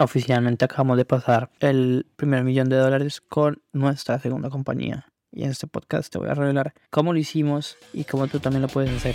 Oficialmente acabamos de pasar el primer millón de dólares con nuestra segunda compañía. Y en este podcast te voy a revelar cómo lo hicimos y cómo tú también lo puedes hacer.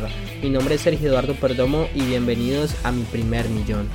paga. Mi nombre es Sergio Eduardo Perdomo y bienvenidos a mi primer millón.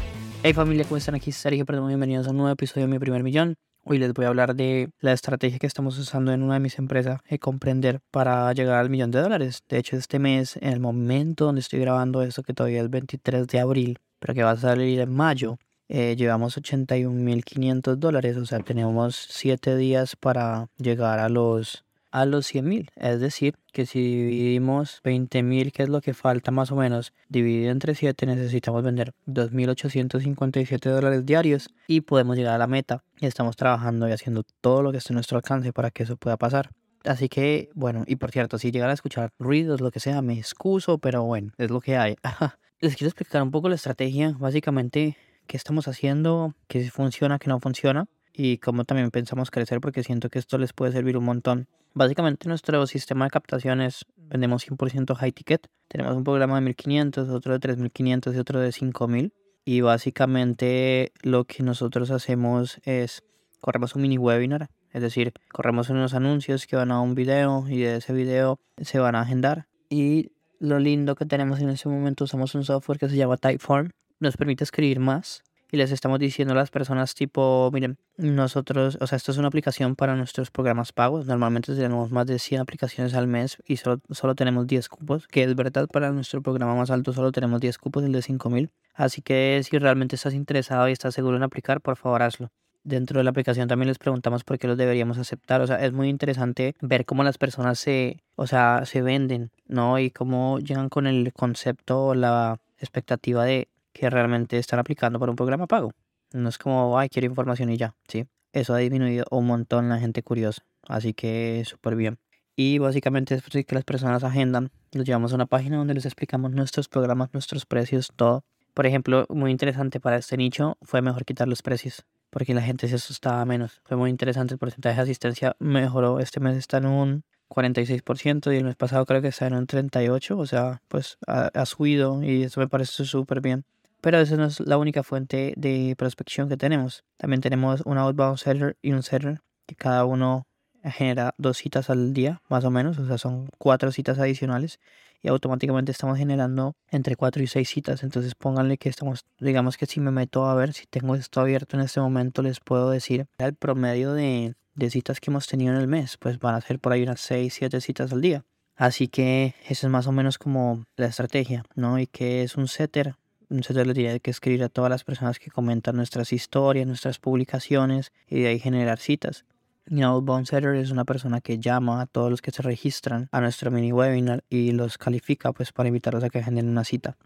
Hey familia, ¿cómo están? Aquí Sergio Perdomo, bienvenidos a un nuevo episodio de mi primer millón. Hoy les voy a hablar de la estrategia que estamos usando en una de mis empresas, de comprender para llegar al millón de dólares. De hecho, este mes, en el momento donde estoy grabando esto, que todavía es el 23 de abril, pero que va a salir en mayo, eh, llevamos 81.500 dólares. O sea, tenemos 7 días para llegar a los a los 100 mil. Es decir, que si dividimos 20 mil, que es lo que falta más o menos, dividido entre 7, necesitamos vender 2.857 dólares diarios y podemos llegar a la meta. Y estamos trabajando y haciendo todo lo que esté a nuestro alcance para que eso pueda pasar. Así que, bueno, y por cierto, si llegan a escuchar ruidos, lo que sea, me excuso, pero bueno, es lo que hay. Les quiero explicar un poco la estrategia, básicamente, qué estamos haciendo, qué funciona, qué no funciona y cómo también pensamos crecer porque siento que esto les puede servir un montón. Básicamente nuestro sistema de captaciones vendemos 100% high ticket. Tenemos un programa de 1500, otro de 3500 y otro de 5000. Y básicamente lo que nosotros hacemos es corremos un mini webinar, es decir, corremos unos anuncios que van a un video y de ese video se van a agendar. Y lo lindo que tenemos en ese momento usamos un software que se llama Typeform. Nos permite escribir más y les estamos diciendo a las personas tipo, miren, nosotros, o sea, esto es una aplicación para nuestros programas pagos. Normalmente tenemos más de 100 aplicaciones al mes y solo, solo tenemos 10 cupos, que es verdad para nuestro programa más alto solo tenemos 10 cupos, el de 5000. Así que si realmente estás interesado y estás seguro en aplicar, por favor hazlo dentro de la aplicación también les preguntamos por qué los deberíamos aceptar. O sea, es muy interesante ver cómo las personas se, o sea, se venden, ¿no? Y cómo llegan con el concepto o la expectativa de que realmente están aplicando para un programa pago. No es como, ay, quiero información y ya, ¿sí? Eso ha disminuido un montón la gente curiosa, así que súper bien. Y básicamente es que las personas agendan, los llevamos a una página donde les explicamos nuestros programas, nuestros precios, todo. Por ejemplo, muy interesante para este nicho fue mejor quitar los precios, porque la gente se asustaba menos. Fue muy interesante, el porcentaje de asistencia mejoró. Este mes está en un 46% y el mes pasado creo que está en un 38%, o sea, pues ha, ha subido y eso me parece súper bien. Pero esa no es la única fuente de prospección que tenemos. También tenemos un outbound seller y un seller que cada uno genera dos citas al día, más o menos, o sea, son cuatro citas adicionales y automáticamente estamos generando entre cuatro y seis citas. Entonces pónganle que estamos, digamos que si me meto a ver si tengo esto abierto en este momento, les puedo decir el promedio de, de citas que hemos tenido en el mes, pues van a ser por ahí unas seis, siete citas al día. Así que eso es más o menos como la estrategia, ¿no? Y que es un setter, entonces le tiene que escribir a todas las personas que comentan nuestras historias, nuestras publicaciones y de ahí generar citas. Outbound Setter es una persona que llama a todos los que se registran a nuestro mini webinar y los califica pues para invitarlos a que generen una cita.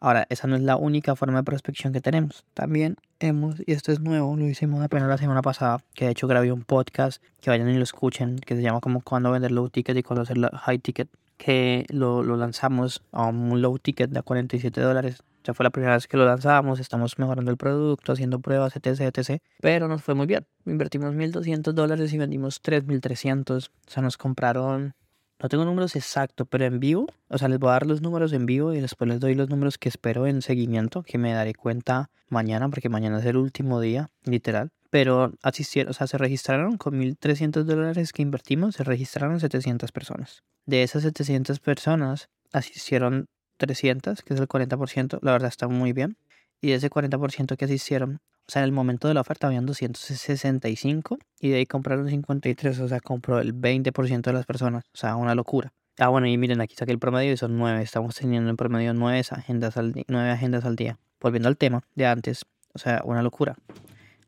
Ahora, esa no es la única forma de prospección que tenemos. También hemos, y esto es nuevo, lo hicimos apenas la semana pasada, que de hecho grabé un podcast, que vayan y lo escuchen, que se llama como cuando vender low ticket y cuando hacer high ticket, que lo, lo lanzamos a un low ticket de 47 dólares ya fue la primera vez que lo lanzamos, estamos mejorando el producto, haciendo pruebas, etc, etc. Pero nos fue muy bien. Invertimos 1.200 dólares y vendimos 3.300. O sea, nos compraron, no tengo números exactos, pero en vivo, o sea, les voy a dar los números en vivo y después les doy los números que espero en seguimiento, que me daré cuenta mañana, porque mañana es el último día, literal. Pero asistieron, o sea, se registraron con 1.300 dólares que invertimos, se registraron 700 personas. De esas 700 personas, asistieron 300, que es el 40%, la verdad está muy bien. Y ese 40% que asistieron, o sea, en el momento de la oferta habían 265 y de ahí compraron 53, o sea, compró el 20% de las personas, o sea, una locura. Ah, bueno, y miren, aquí saqué el promedio y son 9, estamos teniendo en promedio 9 agendas al, 9 agendas al día. Volviendo al tema de antes, o sea, una locura.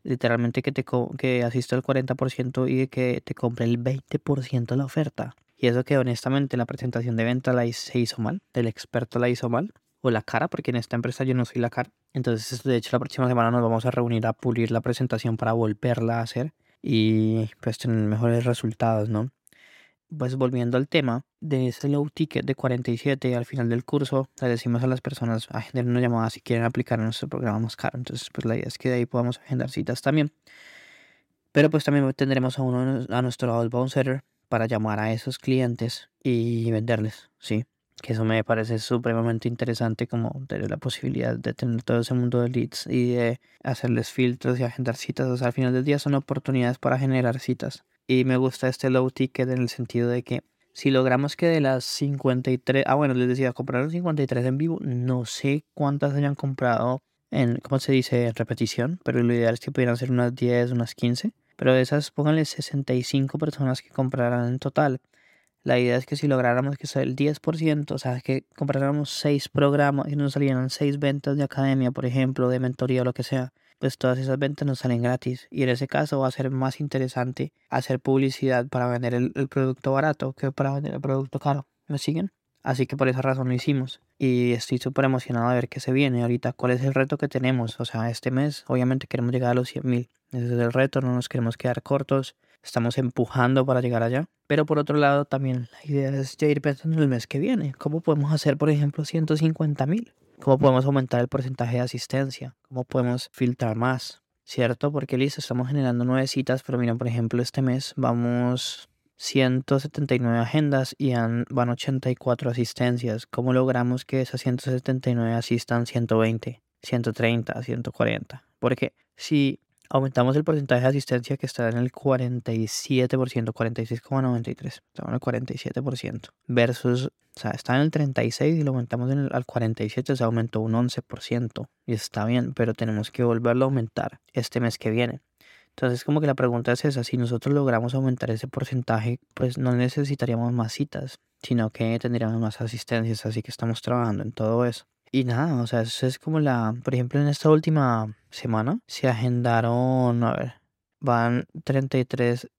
Literalmente que, te que asista el 40% y que te compre el 20% de la oferta. Y eso que honestamente la presentación de venta la se hizo mal, del experto la hizo mal. o la cara, porque en esta empresa yo no soy la cara. Entonces, de hecho, la próxima semana nos vamos a reunir a pulir la presentación para volverla a hacer y pues tener mejores resultados, ¿no? Pues volviendo al tema de ese low ticket de 47 al final del curso, le decimos a las personas agendar una llamada si quieren aplicar a nuestro programa más caro. Entonces, pues la idea es que de ahí podamos agendar citas también. Pero pues también tendremos a uno a nuestro outbound setter para llamar a esos clientes y venderles, ¿sí? Que eso me parece supremamente interesante como tener la posibilidad de tener todo ese mundo de leads y de hacerles filtros y agendar citas. O sea, al final del día son oportunidades para generar citas. Y me gusta este low ticket en el sentido de que si logramos que de las 53, ah bueno, les decía, compraron 53 en vivo, no sé cuántas hayan comprado en, ¿cómo se dice?, en repetición, pero lo ideal es que pudieran ser unas 10, unas 15. Pero de esas, pónganle 65 personas que compraran en total. La idea es que si lográramos que sea el 10%, o sea, que compráramos 6 programas y nos salieran 6 ventas de academia, por ejemplo, de mentoría o lo que sea, pues todas esas ventas nos salen gratis. Y en ese caso va a ser más interesante hacer publicidad para vender el, el producto barato que para vender el producto caro. ¿Me siguen? Así que por esa razón lo hicimos. Y estoy súper emocionado de ver qué se viene ahorita. ¿Cuál es el reto que tenemos? O sea, este mes obviamente queremos llegar a los 100 mil. Ese es el reto, no nos queremos quedar cortos. Estamos empujando para llegar allá. Pero por otro lado también la idea es ya ir pensando en el mes que viene. ¿Cómo podemos hacer, por ejemplo, 150 mil? ¿Cómo podemos aumentar el porcentaje de asistencia? ¿Cómo podemos filtrar más? ¿Cierto? Porque listo, estamos generando nueve citas, pero miren, por ejemplo, este mes vamos 179 agendas y van 84 asistencias. ¿Cómo logramos que esas 179 asistan 120, 130, 140? Porque si aumentamos el porcentaje de asistencia que está en el 47%, 46,93, está en el 47%, versus, o sea, está en el 36 y lo aumentamos en el, al 47, se aumentó un 11%, y está bien, pero tenemos que volverlo a aumentar este mes que viene. Entonces, como que la pregunta es esa, si nosotros logramos aumentar ese porcentaje, pues no necesitaríamos más citas, sino que tendríamos más asistencias, así que estamos trabajando en todo eso. Y nada, o sea, eso es como la, por ejemplo, en esta última semana se agendaron, a ver, van 33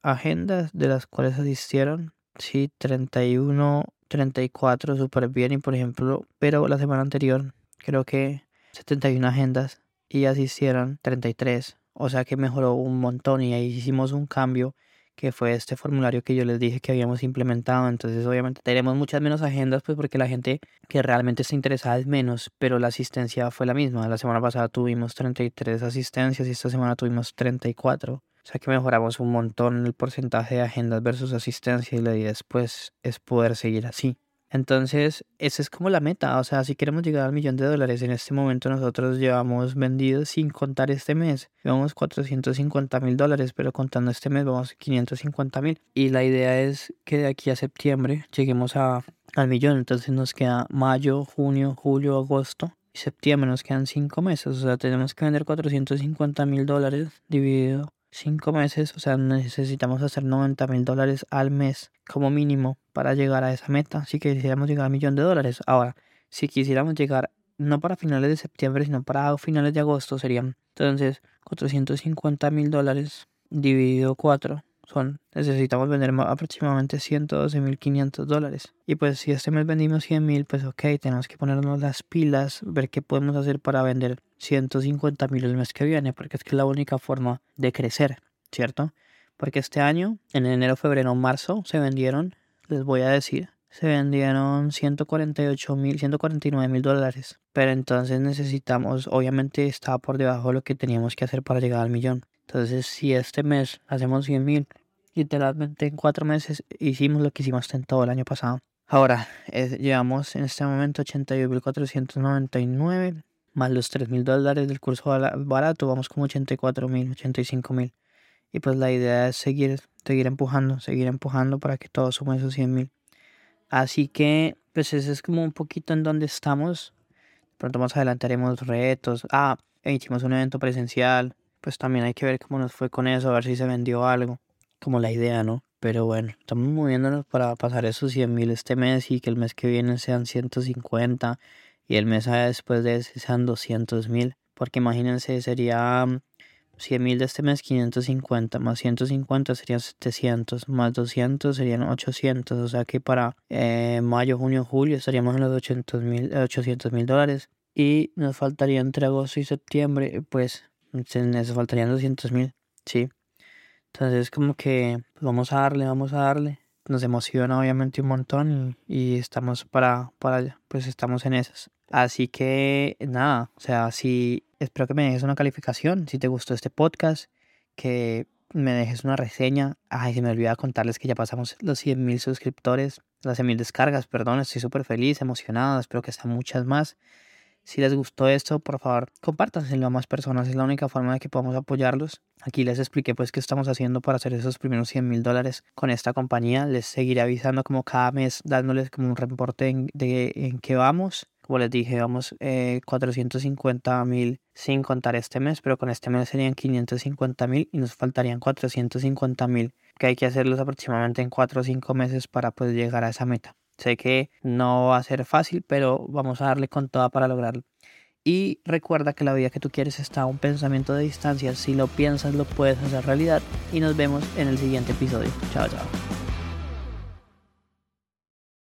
agendas de las cuales asistieron, sí, 31, 34 súper bien y por ejemplo, pero la semana anterior creo que 71 agendas y asistieron 33 o sea que mejoró un montón y ahí hicimos un cambio que fue este formulario que yo les dije que habíamos implementado. Entonces, obviamente, tenemos muchas menos agendas, pues porque la gente que realmente está interesada es menos, pero la asistencia fue la misma. La semana pasada tuvimos 33 asistencias y esta semana tuvimos 34. O sea que mejoramos un montón el porcentaje de agendas versus asistencia y la idea después es poder seguir así. Entonces, esa es como la meta. O sea, si queremos llegar al millón de dólares, en este momento nosotros llevamos vendidos sin contar este mes. Llevamos 450 mil dólares, pero contando este mes vamos a 550 mil. Y la idea es que de aquí a septiembre lleguemos a, al millón. Entonces nos queda mayo, junio, julio, agosto y septiembre. Nos quedan cinco meses. O sea, tenemos que vender 450 mil dólares dividido cinco meses, o sea, necesitamos hacer 90 mil dólares al mes como mínimo para llegar a esa meta. Si quisiéramos llegar al millón de dólares. Ahora, si quisiéramos llegar no para finales de septiembre, sino para finales de agosto, serían entonces 450 mil dólares dividido 4 son, necesitamos vender aproximadamente 112.500 dólares. Y pues si este mes vendimos 100.000, pues ok, tenemos que ponernos las pilas, ver qué podemos hacer para vender 150.000 el mes que viene, porque es que es la única forma de crecer, ¿cierto? Porque este año, en enero, febrero, marzo, se vendieron, les voy a decir, se vendieron 148 mil, 149 mil dólares. Pero entonces necesitamos, obviamente estaba por debajo de lo que teníamos que hacer para llegar al millón. Entonces, si este mes hacemos 100 mil, literalmente en cuatro meses hicimos lo que hicimos en todo el año pasado. Ahora, llevamos en este momento 81.499 más los 3.000 dólares del curso barato, vamos como 84.000, 85.000. Y pues la idea es seguir, seguir empujando, seguir empujando para que todos sumen esos 100.000. Así que, pues ese es como un poquito en donde estamos. pronto más adelante haremos retos. Ah, hicimos un evento presencial pues también hay que ver cómo nos fue con eso, a ver si se vendió algo, como la idea, ¿no? Pero bueno, estamos moviéndonos para pasar esos 100 mil este mes y que el mes que viene sean 150 y el mes después de ese sean 200 mil, porque imagínense, sería 100 mil de este mes, 550, más 150 serían 700, más 200 serían 800, o sea que para eh, mayo, junio, julio estaríamos en los 800 mil 800 dólares y nos faltaría entre agosto y septiembre, pues nos faltarían 200 mil, sí. Entonces como que pues, vamos a darle, vamos a darle. Nos emociona obviamente un montón y, y estamos para, para, pues estamos en esas. Así que nada, o sea, si espero que me dejes una calificación, si te gustó este podcast, que me dejes una reseña. Ay, se me olvidaba contarles que ya pasamos los 100.000 suscriptores, las 100.000 descargas, perdón, estoy súper feliz, emocionado, espero que sean muchas más. Si les gustó esto, por favor, compártanselo a más personas. Es la única forma de que podamos apoyarlos. Aquí les expliqué pues qué estamos haciendo para hacer esos primeros 100 mil dólares con esta compañía. Les seguiré avisando como cada mes, dándoles como un reporte de en qué vamos. Como les dije, vamos eh, 450 mil sin contar este mes, pero con este mes serían 550 mil y nos faltarían 450 mil, que hay que hacerlos aproximadamente en 4 o 5 meses para poder llegar a esa meta. Sé que no va a ser fácil, pero vamos a darle con toda para lograrlo. Y recuerda que la vida que tú quieres está a un pensamiento de distancia. Si lo piensas, lo puedes hacer realidad. Y nos vemos en el siguiente episodio. Chao, chao.